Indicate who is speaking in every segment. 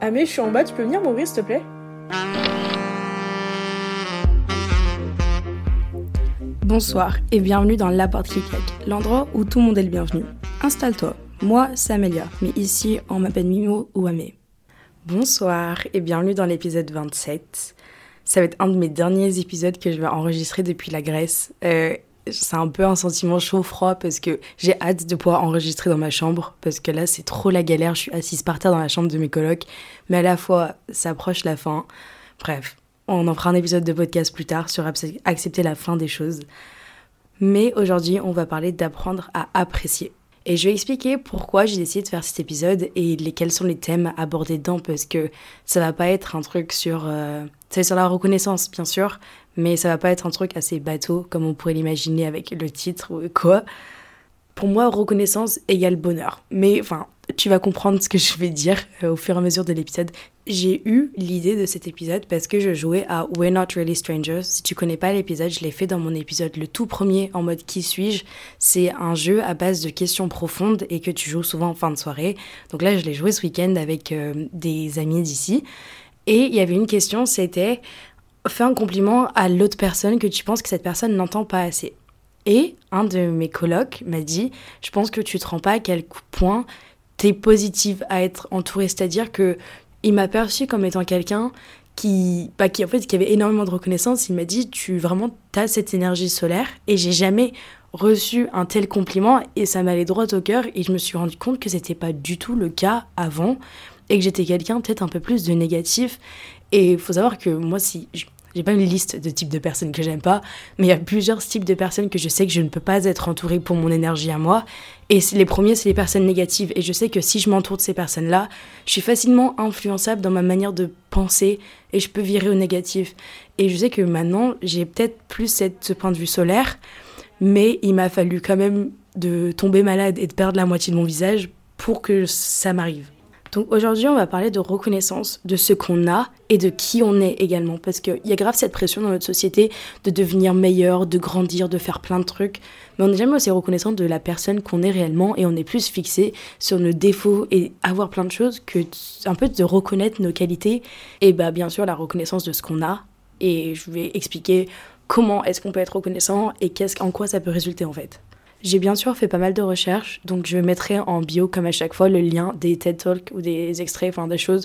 Speaker 1: Amé, je suis en bas, tu peux venir m'ouvrir s'il te plaît?
Speaker 2: Bonsoir et bienvenue dans La Porte qui claque, l'endroit où tout le monde est le bienvenu. Installe-toi, moi c'est Amélia, mais ici on m'appelle Mimo ou Amé. Bonsoir et bienvenue dans l'épisode 27. Ça va être un de mes derniers épisodes que je vais enregistrer depuis la Grèce. Euh, c'est un peu un sentiment chaud-froid parce que j'ai hâte de pouvoir enregistrer dans ma chambre parce que là c'est trop la galère, je suis assise par terre dans la chambre de mes colocs, mais à la fois ça approche la fin. Bref, on en fera un épisode de podcast plus tard sur accepter la fin des choses. Mais aujourd'hui, on va parler d'apprendre à apprécier. Et je vais expliquer pourquoi j'ai décidé de faire cet épisode et lesquels sont les thèmes abordés dedans parce que ça va pas être un truc sur euh, sur la reconnaissance bien sûr, mais ça va pas être un truc assez bateau comme on pourrait l'imaginer avec le titre ou quoi. Pour moi, reconnaissance égale bonheur. Mais enfin, tu vas comprendre ce que je vais dire euh, au fur et à mesure de l'épisode. J'ai eu l'idée de cet épisode parce que je jouais à We're Not Really Strangers. Si tu connais pas l'épisode, je l'ai fait dans mon épisode le tout premier en mode qui suis-je? C'est un jeu à base de questions profondes et que tu joues souvent en fin de soirée. Donc là, je l'ai joué ce week-end avec euh, des amis d'ici. Et il y avait une question, c'était fais un compliment à l'autre personne que tu penses que cette personne n'entend pas assez. Et un de mes colocs m'a dit, je pense que tu te rends pas à quel point positive à être entourée. C'est-à-dire que il m'a perçu comme étant quelqu'un qui, bah, qui, en fait, qui avait énormément de reconnaissance. Il m'a dit, tu vraiment, as cette énergie solaire. Et j'ai jamais reçu un tel compliment et ça m'allait droit au cœur. Et je me suis rendu compte que c'était pas du tout le cas avant et que j'étais quelqu'un peut-être un peu plus de négatif. Et il faut savoir que moi, si j'ai pas une liste de types de personnes que j'aime pas, mais il y a plusieurs types de personnes que je sais que je ne peux pas être entourée pour mon énergie à moi. Et les premiers, c'est les personnes négatives. Et je sais que si je m'entoure de ces personnes-là, je suis facilement influençable dans ma manière de penser et je peux virer au négatif. Et je sais que maintenant, j'ai peut-être plus ce point de vue solaire, mais il m'a fallu quand même de tomber malade et de perdre la moitié de mon visage pour que ça m'arrive. Donc aujourd'hui, on va parler de reconnaissance, de ce qu'on a et de qui on est également. Parce qu'il y a grave cette pression dans notre société de devenir meilleur, de grandir, de faire plein de trucs. Mais on n'est jamais aussi reconnaissant de la personne qu'on est réellement et on est plus fixé sur nos défauts et avoir plein de choses que un peu de reconnaître nos qualités. Et bah bien sûr la reconnaissance de ce qu'on a. Et je vais expliquer comment est-ce qu'on peut être reconnaissant et qu'est-ce, en quoi ça peut résulter en fait. J'ai bien sûr fait pas mal de recherches, donc je mettrai en bio comme à chaque fois le lien des TED Talks ou des extraits, enfin des choses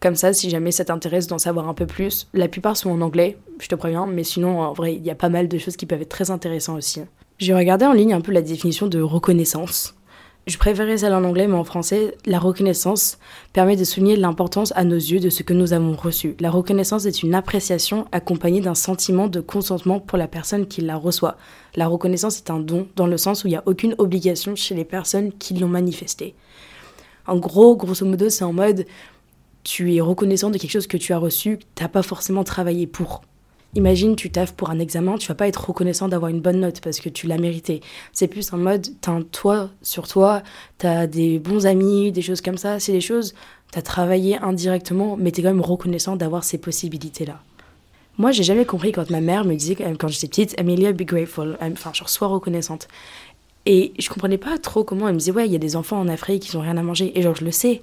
Speaker 2: comme ça si jamais ça t'intéresse d'en savoir un peu plus. La plupart sont en anglais, je te préviens, mais sinon en vrai il y a pas mal de choses qui peuvent être très intéressantes aussi. J'ai regardé en ligne un peu la définition de reconnaissance. Je préférais celle en anglais, mais en français, la reconnaissance permet de souligner l'importance à nos yeux de ce que nous avons reçu. La reconnaissance est une appréciation accompagnée d'un sentiment de consentement pour la personne qui la reçoit. La reconnaissance est un don dans le sens où il n'y a aucune obligation chez les personnes qui l'ont manifesté. En gros, grosso modo, c'est en mode tu es reconnaissant de quelque chose que tu as reçu, tu n'as pas forcément travaillé pour. Imagine, tu taffes pour un examen, tu vas pas être reconnaissant d'avoir une bonne note parce que tu l'as mérité. C'est plus en mode, t'as un toit sur toi, t'as des bons amis, des choses comme ça. C'est des choses, t'as travaillé indirectement, mais t'es quand même reconnaissant d'avoir ces possibilités-là. Moi, j'ai jamais compris quand ma mère me disait, quand j'étais petite, Amelia, be grateful. Enfin, genre, sois reconnaissante. Et je comprenais pas trop comment elle me disait, ouais, il y a des enfants en Afrique qui ont rien à manger. Et genre, je le sais.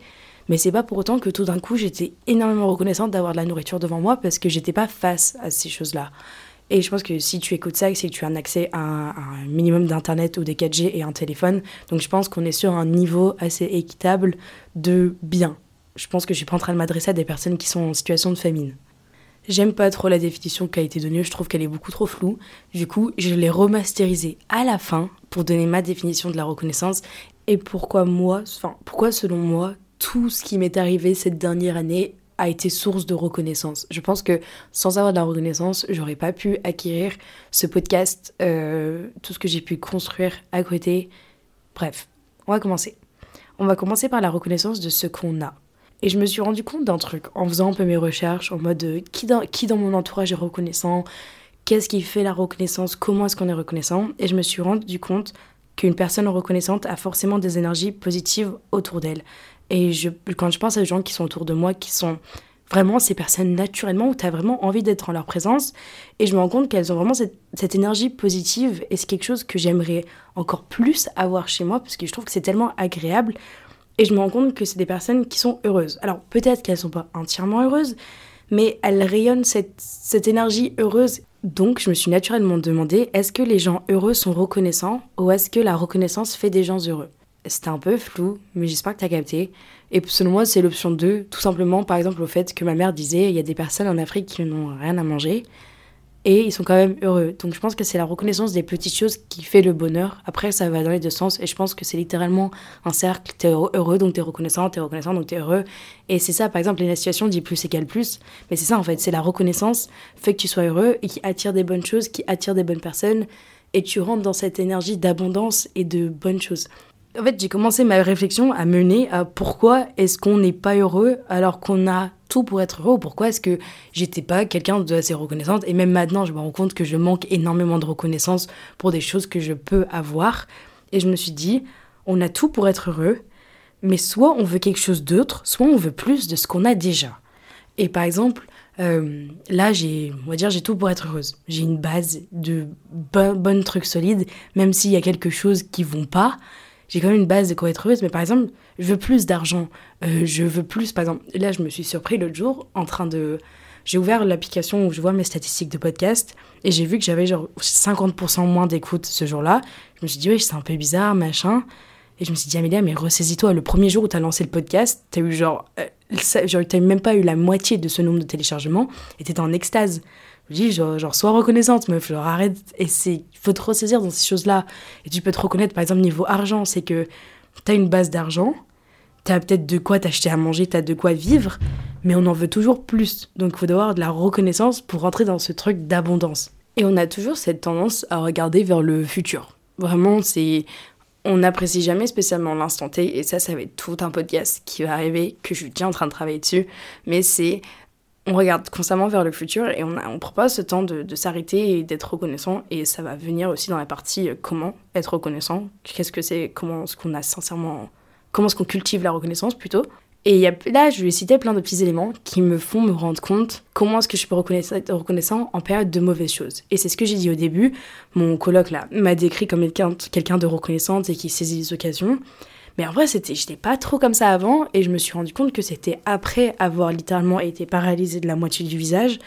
Speaker 2: Mais c'est pas pour autant que tout d'un coup j'étais énormément reconnaissante d'avoir de la nourriture devant moi parce que j'étais pas face à ces choses-là. Et je pense que si tu écoutes ça, c'est que tu as un accès à un, minimum d'internet ou des 4G et un téléphone. Donc je pense qu'on est sur un niveau assez équitable de bien. Je pense que je suis pas en train de m'adresser à des personnes qui sont en situation de famine. J'aime pas trop la définition qui a été donnée, je trouve qu'elle est beaucoup trop floue. Du coup, je l'ai remasterisée à la fin pour donner ma définition de la reconnaissance et pourquoi moi, enfin, pourquoi selon moi, tout ce qui m'est arrivé cette dernière année a été source de reconnaissance. Je pense que sans avoir de la reconnaissance, j'aurais pas pu acquérir ce podcast, euh, tout ce que j'ai pu construire à côté. Bref, on va commencer. on va commencer par la reconnaissance de ce qu'on a. Et je me suis rendu compte d'un truc en faisant un peu mes recherches, en mode euh, qui, dans, qui dans mon entourage est reconnaissant, qu'est-ce qui fait la reconnaissance, comment est-ce qu'on est reconnaissant? Et je me suis rendu compte qu'une personne reconnaissante a forcément des énergies positives autour d'elle. Et quand je pense à gens qui sont autour de moi, qui sont vraiment ces personnes naturellement où tu as vraiment envie d'être en leur présence. Et je me rends compte qu'elles ont vraiment cette, énergie positive et c'est quelque chose que j'aimerais encore plus avoir chez moi parce que je trouve que c'est tellement agréable. Et je me rends compte que c'est des personnes qui sont heureuses. Alors peut-être qu'elles ne sont pas entièrement heureuses, mais elles rayonnent cette énergie heureuse. Donc je me suis naturellement demandé, est-ce que les gens heureux sont reconnaissants ou est-ce que la reconnaissance fait des gens heureux? C'était un peu flou, mais j'espère que tu as capté. Et selon moi, c'est l'option 2, tout simplement par exemple au fait que ma mère disait il y a des personnes en Afrique qui n'ont rien à manger et ils sont quand même heureux. Donc je pense que c'est la reconnaissance des petites choses qui fait le bonheur. Après, ça va dans les deux sens et je pense que c'est littéralement un cercle. T'es heureux, donc t'es reconnaissant, t'es reconnaissant, donc t'es heureux. Et c'est ça, par exemple, la situation dit plus égale plus. Mais c'est ça en fait, c'est la reconnaissance fait que tu sois heureux et qui attire des bonnes choses, qui attire des bonnes personnes et tu rentres dans cette énergie d'abondance et de bonnes choses. En fait, j'ai commencé ma réflexion à mener à pourquoi est-ce qu'on n'est pas heureux alors qu'on a tout pour être heureux ou pourquoi est-ce que j'étais pas quelqu'un de assez reconnaissante. Et même maintenant je me rends compte que je manque énormément de reconnaissance pour des choses que je peux avoir. Et je me suis dit on a tout pour être heureux mais soit on veut quelque chose d'autre soit on veut plus de ce qu'on a déjà. Et par exemple euh, là on va dire j'ai tout pour être heureuse. J'ai une base de bonnes trucs solides même s'il y a quelque chose qui vont pas j'ai quand même une base de quoi être heureuse, mais par exemple, je veux plus d'argent, euh, je veux plus, par exemple, là je me suis surpris l'autre jour en train de... J'ai ouvert l'application où je vois mes statistiques de podcast et j'ai vu que j'avais genre 50% moins d'écoute ce jour-là. Je me suis dit, oui, c'est un peu bizarre, machin. Et je me suis dit, Amélia, mais ressaisis-toi. Le premier jour où tu as lancé le podcast, tu eu genre. Euh, genre tu même pas eu la moitié de ce nombre de téléchargements et tu en extase. Je dis, genre, genre, sois reconnaissante, meuf, genre, arrête. Et c'est, faut te ressaisir dans ces choses-là. Et tu peux te reconnaître, par exemple, niveau argent, c'est que t'as une base d'argent, t'as peut-être de quoi t'acheter à manger, t'as de quoi vivre, mais on en veut toujours plus. Donc, il faut avoir de la reconnaissance pour rentrer dans ce truc d'abondance. Et on a toujours cette tendance à regarder vers le futur. Vraiment, c'est. On n'apprécie jamais spécialement l'instant T, et ça, ça va être tout un podcast qui va arriver, que je suis déjà en train de travailler dessus, mais c'est on regarde constamment vers le futur et on, a, on prend pas ce temps de, s'arrêter et d'être reconnaissant. Et ça va venir aussi dans la partie euh, comment être reconnaissant. Qu'est-ce que c'est Comment est-ce qu'on a sincèrement. Comment est-ce qu'on cultive la reconnaissance plutôt Et là, je vais citer plein de petits éléments qui me font me rendre compte comment est-ce que je peux être reconnaissant en période de mauvaises choses. Et c'est ce que j'ai dit au début. Mon colloque là m'a décrit comme quelqu'un de reconnaissante et qui saisit les occasions. Mais en vrai, c'était, j'étais pas trop comme ça avant et je me suis rendu compte que c'était après avoir littéralement été paralysée de la moitié du visage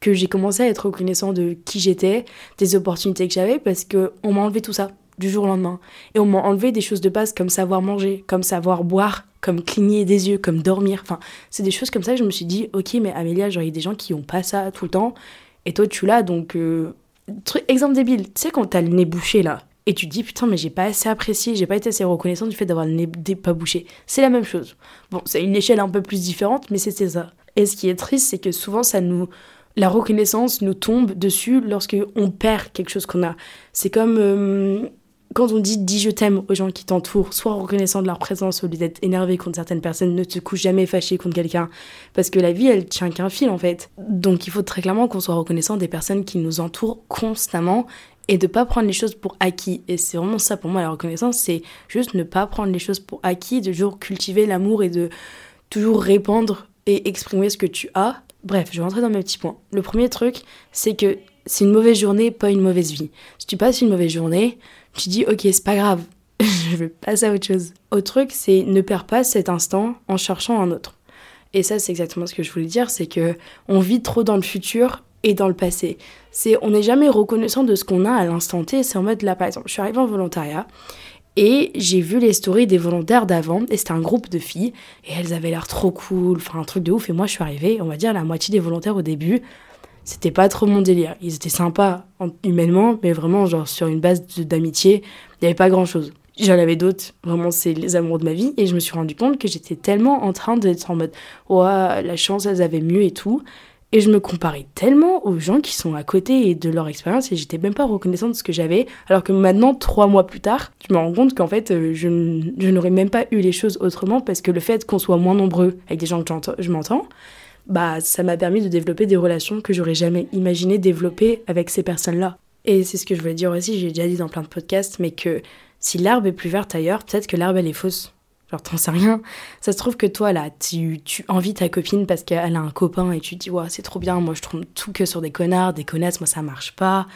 Speaker 2: que j'ai commencé à être reconnaissant de qui j'étais, des opportunités que j'avais parce que on m'a enlevé tout ça du jour au lendemain. Et on m'a enlevé des choses de base comme savoir manger, comme savoir boire, comme cligner des yeux, comme dormir. Enfin, c'est des choses comme ça que je me suis dit, ok, mais Amélia, genre, il y a des gens qui ont pas ça tout le temps. Et toi, tu l'as, donc... Euh... Exemple débile, tu sais quand t'as le nez bouché là, et tu te dis putain mais j'ai pas assez apprécié, j'ai pas été assez reconnaissant du fait d'avoir le nez pas bouché. C'est la même chose. Bon, c'est une échelle un peu plus différente, mais c'était ça. Et ce qui est triste, c'est que souvent ça nous la reconnaissance nous tombe dessus lorsque on perd quelque chose qu'on a. C'est comme euh, quand on dit dis je t'aime aux gens qui t'entourent, sois reconnaissant de leur présence au lieu d'être énervé contre certaines personnes, ne te couche jamais fâché contre quelqu'un, parce que la vie elle tient qu'un fil en fait. Donc il faut très clairement qu'on soit reconnaissant des personnes qui nous entourent constamment et de pas prendre les choses pour acquis. Et c'est vraiment ça pour moi la reconnaissance, c'est juste ne pas prendre les choses pour acquis, de toujours cultiver l'amour et de toujours répandre et exprimer ce que tu as. Bref, je vais rentrer dans mes petits points. Le premier truc, c'est que c'est une mauvaise journée, pas une mauvaise vie. Si tu passes une mauvaise journée, tu dis ok, c'est pas grave, je vais passer à autre chose. Autre truc, c'est ne perds pas cet instant en cherchant un autre. Et ça, c'est exactement ce que je voulais dire, c'est que on vit trop dans le futur et dans le passé. C'est on n'est jamais reconnaissant de ce qu'on a à l'instant T. C'est en mode là, par exemple, je suis arrivée en volontariat et j'ai vu les stories des volontaires d'avant et c'était un groupe de filles et elles avaient l'air trop cool, enfin un truc de ouf. Et moi, je suis arrivée, on va dire la moitié des volontaires au début, c'était pas trop mon délire. Ils étaient sympas humainement, mais vraiment genre sur une base d'amitié, il n'y avait pas grand chose. J'en avais d'autres, vraiment c'est les amours de ma vie, et je me suis rendu compte que j'étais tellement en train d'être en mode, ouais, la chance, elles avaient mieux et tout, Et je me comparais tellement aux gens qui sont à côté de leur expérience et j'étais même pas reconnaissante de ce que j'avais. Alors que maintenant, trois mois plus tard, je me rends compte qu'en fait, euh, je, n'aurais même pas eu les choses autrement parce que le fait qu'on soit moins nombreux avec des gens que je m'entends, bah, ça m'a permis de développer des relations que j'aurais jamais imaginé développer avec ces personnes-là. Et c'est ce que je voulais dire aussi, j'ai déjà dit dans plein de podcasts, mais que si l'herbe est plus verte ailleurs, peut-être que l'herbe elle est fausse. Genre, t'en sais rien. Ça se trouve que toi, là, tu, tu envies ta copine parce qu'elle a un copain et tu dis, ouais, c'est trop bien, moi je trouve tout que sur des connards, des connasses, moi ça marche pas.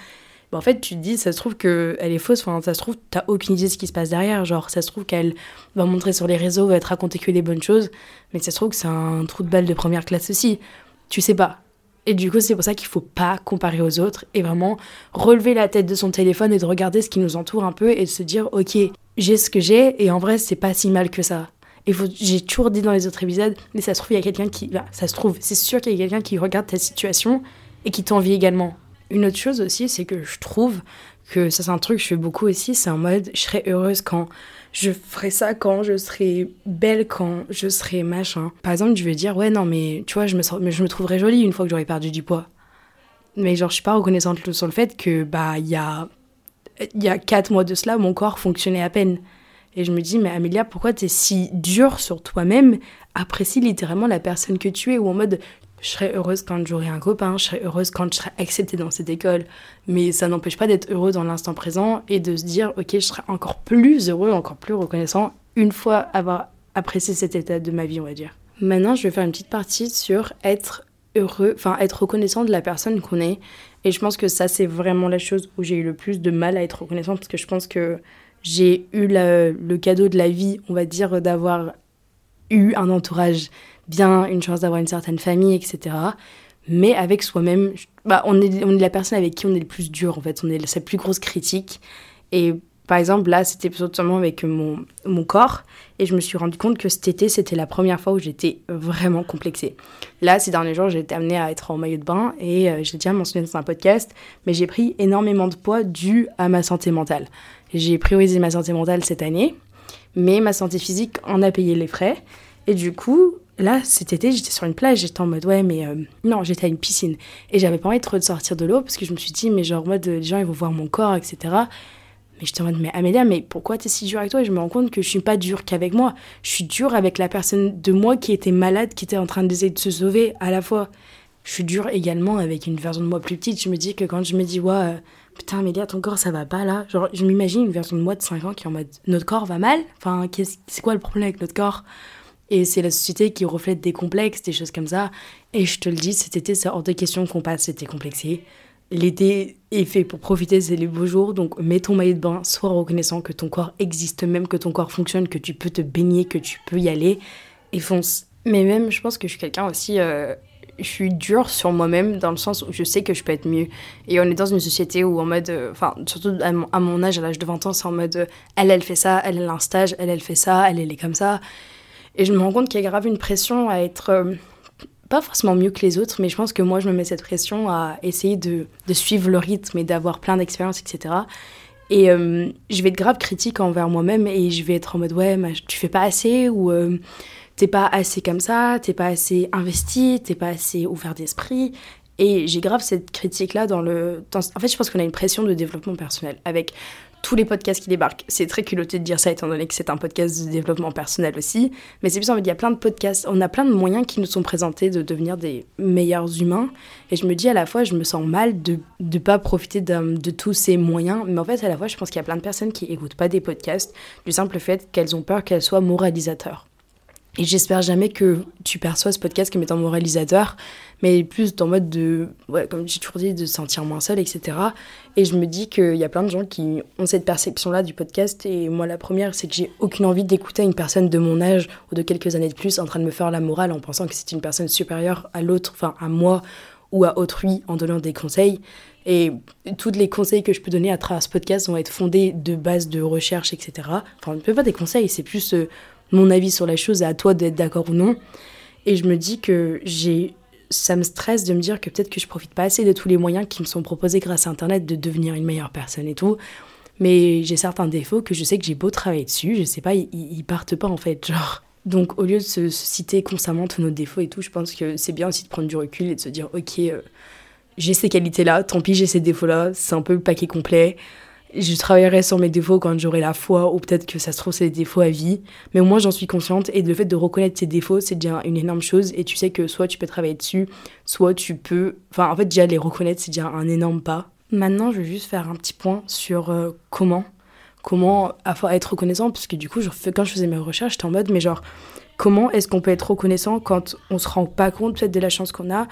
Speaker 2: en fait, tu te dis, ça se trouve qu'elle est fausse, enfin, ça se trouve, t'as aucune idée de ce qui se passe derrière. Genre, ça se trouve qu'elle va montrer sur les réseaux, va te raconter que des bonnes choses, mais ça se trouve que c'est un trou de balle de première classe aussi. Tu sais pas. Et du coup, c'est pour ça qu'il faut pas comparer aux autres et vraiment relever la tête de son téléphone et de regarder ce qui nous entoure un peu et de se dire, ok, j'ai ce que j'ai et en vrai, c'est pas si mal que ça. Et j'ai toujours dit dans les autres épisodes, mais ça se trouve, il y a quelqu'un qui. Là, ça se trouve, c'est sûr qu'il y a quelqu'un qui regarde ta situation et qui t'envie également. Une autre chose aussi, c'est que je trouve que ça, c'est un truc que je fais beaucoup aussi, c'est en mode, je serais heureuse quand je ferai ça quand je serai belle, quand je serai machin. Par exemple, je vais dire, ouais, non, mais tu vois, je me, je me trouverais jolie une fois que j'aurai perdu du poids. Mais genre, je suis pas reconnaissante sur le fait que, bah, il y a, y a quatre mois de cela, mon corps fonctionnait à peine. Et je me dis, mais Amélia, pourquoi t'es si dure sur toi-même? Apprécie littéralement la personne que tu es, ou en mode, je serais heureuse quand j'aurai un copain, je serais heureuse quand je serai acceptée dans cette école. Mais ça n'empêche pas d'être heureux dans l'instant présent et de se dire, ok, je serai encore plus heureux, encore plus reconnaissant une fois avoir apprécié cet état de ma vie, on va dire. Maintenant, je vais faire une petite partie sur être heureux, enfin être reconnaissant de la personne qu'on est. Et je pense que ça, c'est vraiment la chose où j'ai eu le plus de mal à être reconnaissant parce que je pense que j'ai eu le cadeau de la vie, on va dire, d'avoir eu un entourage bien, une chance d'avoir une certaine famille, etc. Mais avec soi-même, bah, on, est, on est la personne avec qui on est le plus dur, en fait. On est sa plus grosse critique. Et par exemple, là, c'était seulement avec mon, mon corps. Et je me suis rendu compte que cet été, c'était la première fois où j'étais vraiment complexée. Là, ces derniers jours, j'ai été amenée à être en maillot de bain. Et euh, j'ai déjà mentionné dans un podcast, mais j'ai pris énormément de poids dû à ma santé mentale. J'ai priorisé ma santé mentale cette année, mais ma santé physique en a payé les frais. Et du coup, là, cet été, j'étais sur une plage, j'étais en mode, ouais, mais euh, non, j'étais à une piscine. Et j'avais pas envie de sortir de l'eau parce que je me suis dit, mais genre, mode, les gens, ils vont voir mon corps, etc. Mais j'étais en mode, mais Amélia, mais pourquoi t'es si dure avec toi? Et je me rends compte que je suis pas dure qu'avec moi. Je suis dure avec la personne de moi qui était malade, qui était en train d'essayer de se sauver à la fois. Je suis dure également avec une version de moi plus petite. Je me dis que quand je me dis, ouais, euh, putain, Amélia, ton corps, ça va pas là. Genre, je m'imagine une version de moi de 5 ans qui est en mode, notre corps va mal? Enfin, c'est quoi le problème avec notre corps? Et c'est la société qui reflète des complexes, des choses comme ça. Et je te le dis, cet été, c'est hors de question qu'on passe c'était complexé. L'été est fait pour profiter, c'est les beaux jours. Donc mets ton maillot de bain, sois reconnaissant que ton corps existe, même que ton corps fonctionne, que tu peux te baigner, que tu peux y aller. Et fonce. Mais même, je pense que je suis quelqu'un aussi. Euh, je suis dure sur moi-même dans le sens où je sais que je peux être mieux. Et on est dans une société où en mode, euh, enfin, surtout à mon, âge, à l'âge de 20 ans, c'est en mode, euh, elle, elle fait ça, elle, elle a un stage, elle, elle fait ça, elle, elle est comme ça. Et je me rends compte qu'il y a grave une pression à être pas forcément mieux que les autres, mais je pense que moi, je me mets cette pression à essayer de, suivre le rythme et d'avoir plein d'expériences, etc. Et euh, je vais être grave critique envers moi-même et je vais être en mode ouais, tu fais pas assez ou euh, t'es pas assez comme ça, t'es pas assez investi, t'es pas assez ouvert d'esprit. Et j'ai grave cette critique-là dans le. en fait, je pense qu'on a une pression de développement personnel avec tous les podcasts qui débarquent. C'est très culotté de dire ça étant donné que c'est un podcast de développement personnel aussi. Mais c'est plus fait, il y a plein de podcasts, on a plein de moyens qui nous sont présentés de devenir des meilleurs humains. Et je me dis à la fois, je me sens mal de ne pas profiter de, de, tous ces moyens. Mais en fait, à la fois, je pense qu'il y a plein de personnes qui écoutent pas des podcasts du simple fait qu'elles ont peur qu'elles soient moralisateurs. Et j'espère jamais que tu perçois ce podcast comme étant moralisateur, mais plus en mode de, ouais, comme j'ai toujours dit, de se sentir moins seul, etc. Et je me dis qu'il y a plein de gens qui ont cette perception-là du podcast. Et moi, la première, c'est que j'ai aucune envie d'écouter une personne de mon âge ou de quelques années de plus en train de me faire la morale en pensant que c'est une personne supérieure à l'autre, enfin à moi ou à autrui en donnant des conseils. Et tous les conseils que je peux donner à travers ce podcast vont être fondés de base de recherche, etc. Enfin, ne peut pas des conseils, c'est plus euh, mon avis sur la chose à toi d'être d'accord ou non. Et je me dis que j'ai ça me stresse de me dire que peut-être que je profite pas assez de tous les moyens qui me sont proposés grâce à Internet de devenir une meilleure personne et tout. Mais j'ai certains défauts que je sais que j'ai beau travailler dessus, je sais pas, ils, partent pas en fait. Genre, Donc au lieu de se, citer constamment tous nos défauts et tout, je pense que c'est bien aussi de prendre du recul et de se dire ok, euh, j'ai ces qualités-là, tant pis j'ai ces défauts-là, c'est un peu le paquet complet. Je travaillerai sur mes défauts quand j'aurai la foi, ou peut-être que ça se trouve c'est des défauts à vie. Mais au moins j'en suis consciente et le fait de reconnaître tes défauts, c'est déjà une énorme chose. Et tu sais que soit tu peux travailler dessus, soit tu peux. Enfin en fait déjà les reconnaître, c'est déjà un énorme pas. Maintenant je vais juste faire un petit point sur euh, comment comment être reconnaissant parce que du coup quand je faisais mes recherches j'étais en mode mais genre comment est-ce qu'on peut être reconnaissant quand on se rend pas compte peut-être de la chance qu'on a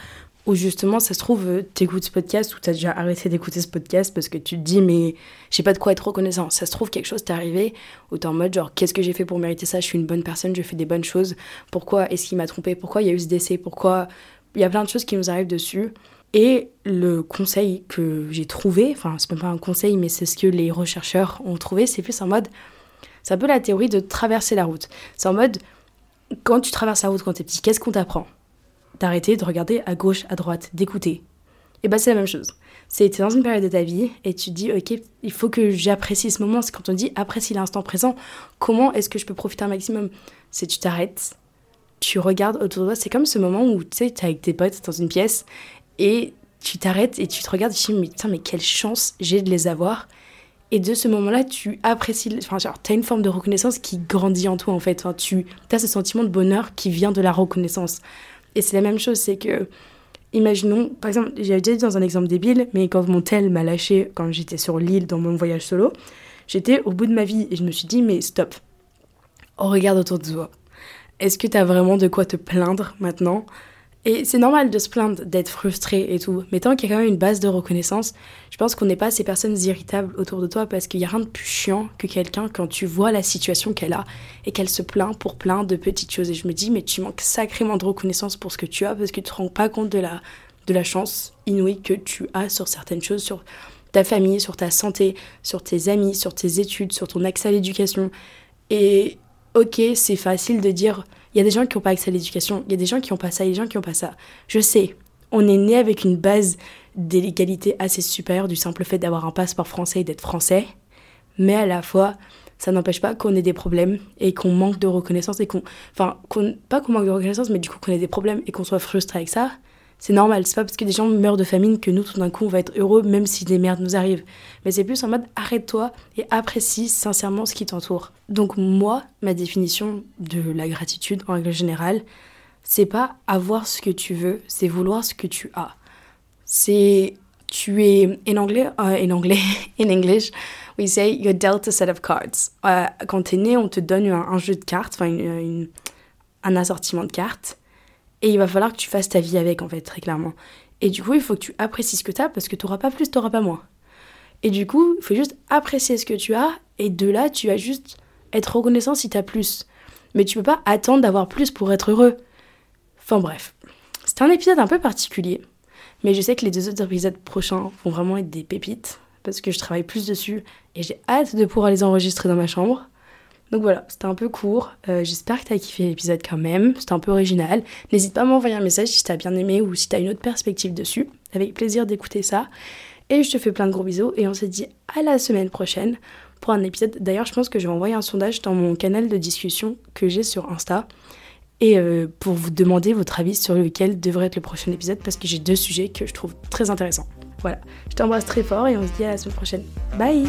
Speaker 2: justement ça se trouve euh, t'écoutes ce podcast ou t'as déjà arrêté d'écouter ce podcast parce que tu te dis mais j'ai pas de quoi être reconnaissant. Ça se trouve quelque chose t'est arrivé ou t'es en mode genre qu'est-ce que j'ai fait pour mériter ça? Je suis une bonne personne je fais des bonnes choses. Pourquoi est-ce qu'il m'a trompé? Pourquoi il y a eu ce décès? Pourquoi? Il y a plein de choses qui nous arrivent dessus. Et le conseil que j'ai trouvé, enfin c'est même pas un conseil, mais c'est ce que les chercheurs ont trouvé, c'est plus en mode, c'est un peu la théorie de traverser la route. C'est en mode, quand tu traverses la route quand t'es petit, qu'est-ce qu'on t'apprend? D'arrêter de regarder à gauche, à droite, d'écouter. Et bah c'est la même chose. C'est t'es dans une période de ta vie et tu te dis ok il faut que j'apprécie ce moment. C'est quand on dit apprécie l'instant présent. Comment est-ce que je peux profiter un maximum? C'est tu t'arrêtes, tu regardes autour de toi. C'est comme ce moment où tu sais t'es avec tes potes dans une pièce et tu t'arrêtes et tu te regardes et tu te dis, mais mais quelle chance j'ai de les avoir. Et de ce moment-là, tu apprécies, enfin, genre, as une forme de reconnaissance qui grandit en toi, en fait. Enfin, tu as ce sentiment de bonheur qui vient de la reconnaissance. Et c'est la même chose, c'est que, imaginons, par exemple, j'avais déjà dit dans un exemple débile, mais quand mon tel m'a lâché quand j'étais sur l'île dans mon voyage solo, j'étais au bout de ma vie et je me suis dit, mais stop, on regarde autour de toi. Est-ce que tu as vraiment de quoi te plaindre maintenant? Et c'est normal de se plaindre, d'être frustré et tout. Mais tant qu'il y a quand même une base de reconnaissance, je pense qu'on n'est pas ces personnes irritables autour de toi parce qu'il n'y a rien de plus chiant que quelqu'un quand tu vois la situation qu'elle a et qu'elle se plaint pour plein de petites choses. Et je me dis, mais tu manques sacrément de reconnaissance pour ce que tu as parce que tu te rends pas compte de la, de la chance inouïe que tu as sur certaines choses, sur ta famille, sur ta santé, sur tes amis, sur tes études, sur ton accès à l'éducation. Et ok, c'est facile de dire il y a des gens qui n'ont pas accès à l'éducation, il y a des gens qui n'ont pas ça, il y a des gens qui n'ont pas ça. Je sais, on est né avec une base d'égalité assez supérieure du simple fait d'avoir un passeport français et d'être français, mais à la fois, ça n'empêche pas qu'on ait des problèmes et qu'on manque de reconnaissance et qu'on. Enfin, pas qu'on manque de reconnaissance, mais du coup qu'on ait des problèmes et qu'on soit frustré avec ça. C'est normal, c'est pas parce que des gens meurent de famine que nous, tout d'un coup, on va être heureux même si des merdes nous arrivent. Mais c'est plus en mode arrête-toi et apprécie sincèrement ce qui t'entoure. Donc, moi, ma définition de la gratitude en règle générale, c'est pas avoir ce que tu veux, c'est vouloir ce que tu as. C'est. Tu es. En anglais, euh, en anglais, in English, we say you're dealt a set of cards. Euh, quand t'es né, on te donne un, jeu de cartes, enfin, un assortiment de cartes et il va falloir que tu fasses ta vie avec, en fait, très clairement. Et du coup, il faut que tu apprécies ce que tu as parce que tu n'auras pas plus, tu n'auras pas moins. Et du coup, il faut juste apprécier ce que tu as et de là, tu vas juste être reconnaissant si tu as plus. Mais tu peux pas attendre d'avoir plus pour être heureux. Enfin bref, c'était un épisode un peu particulier. Mais je sais que les deux autres épisodes prochains vont vraiment être des pépites parce que je travaille plus dessus et j'ai hâte de pouvoir les enregistrer dans ma chambre. Donc voilà, c'était un peu court. Euh, j'espère que tu as kiffé l'épisode quand même. C'était un peu original. N'hésite pas à m'envoyer un message si t'as bien aimé ou si t'as une autre perspective dessus. Avec plaisir d'écouter ça. Et je te fais plein de gros bisous et on se dit à la semaine prochaine pour un épisode. D'ailleurs, je pense que je vais envoyer un sondage dans mon canal de discussion que j'ai sur Insta. Et euh, pour vous demander votre avis sur lequel devrait être le prochain épisode parce que j'ai deux sujets que je trouve très intéressants. Voilà, je t'embrasse très fort et on se dit à la semaine prochaine. Bye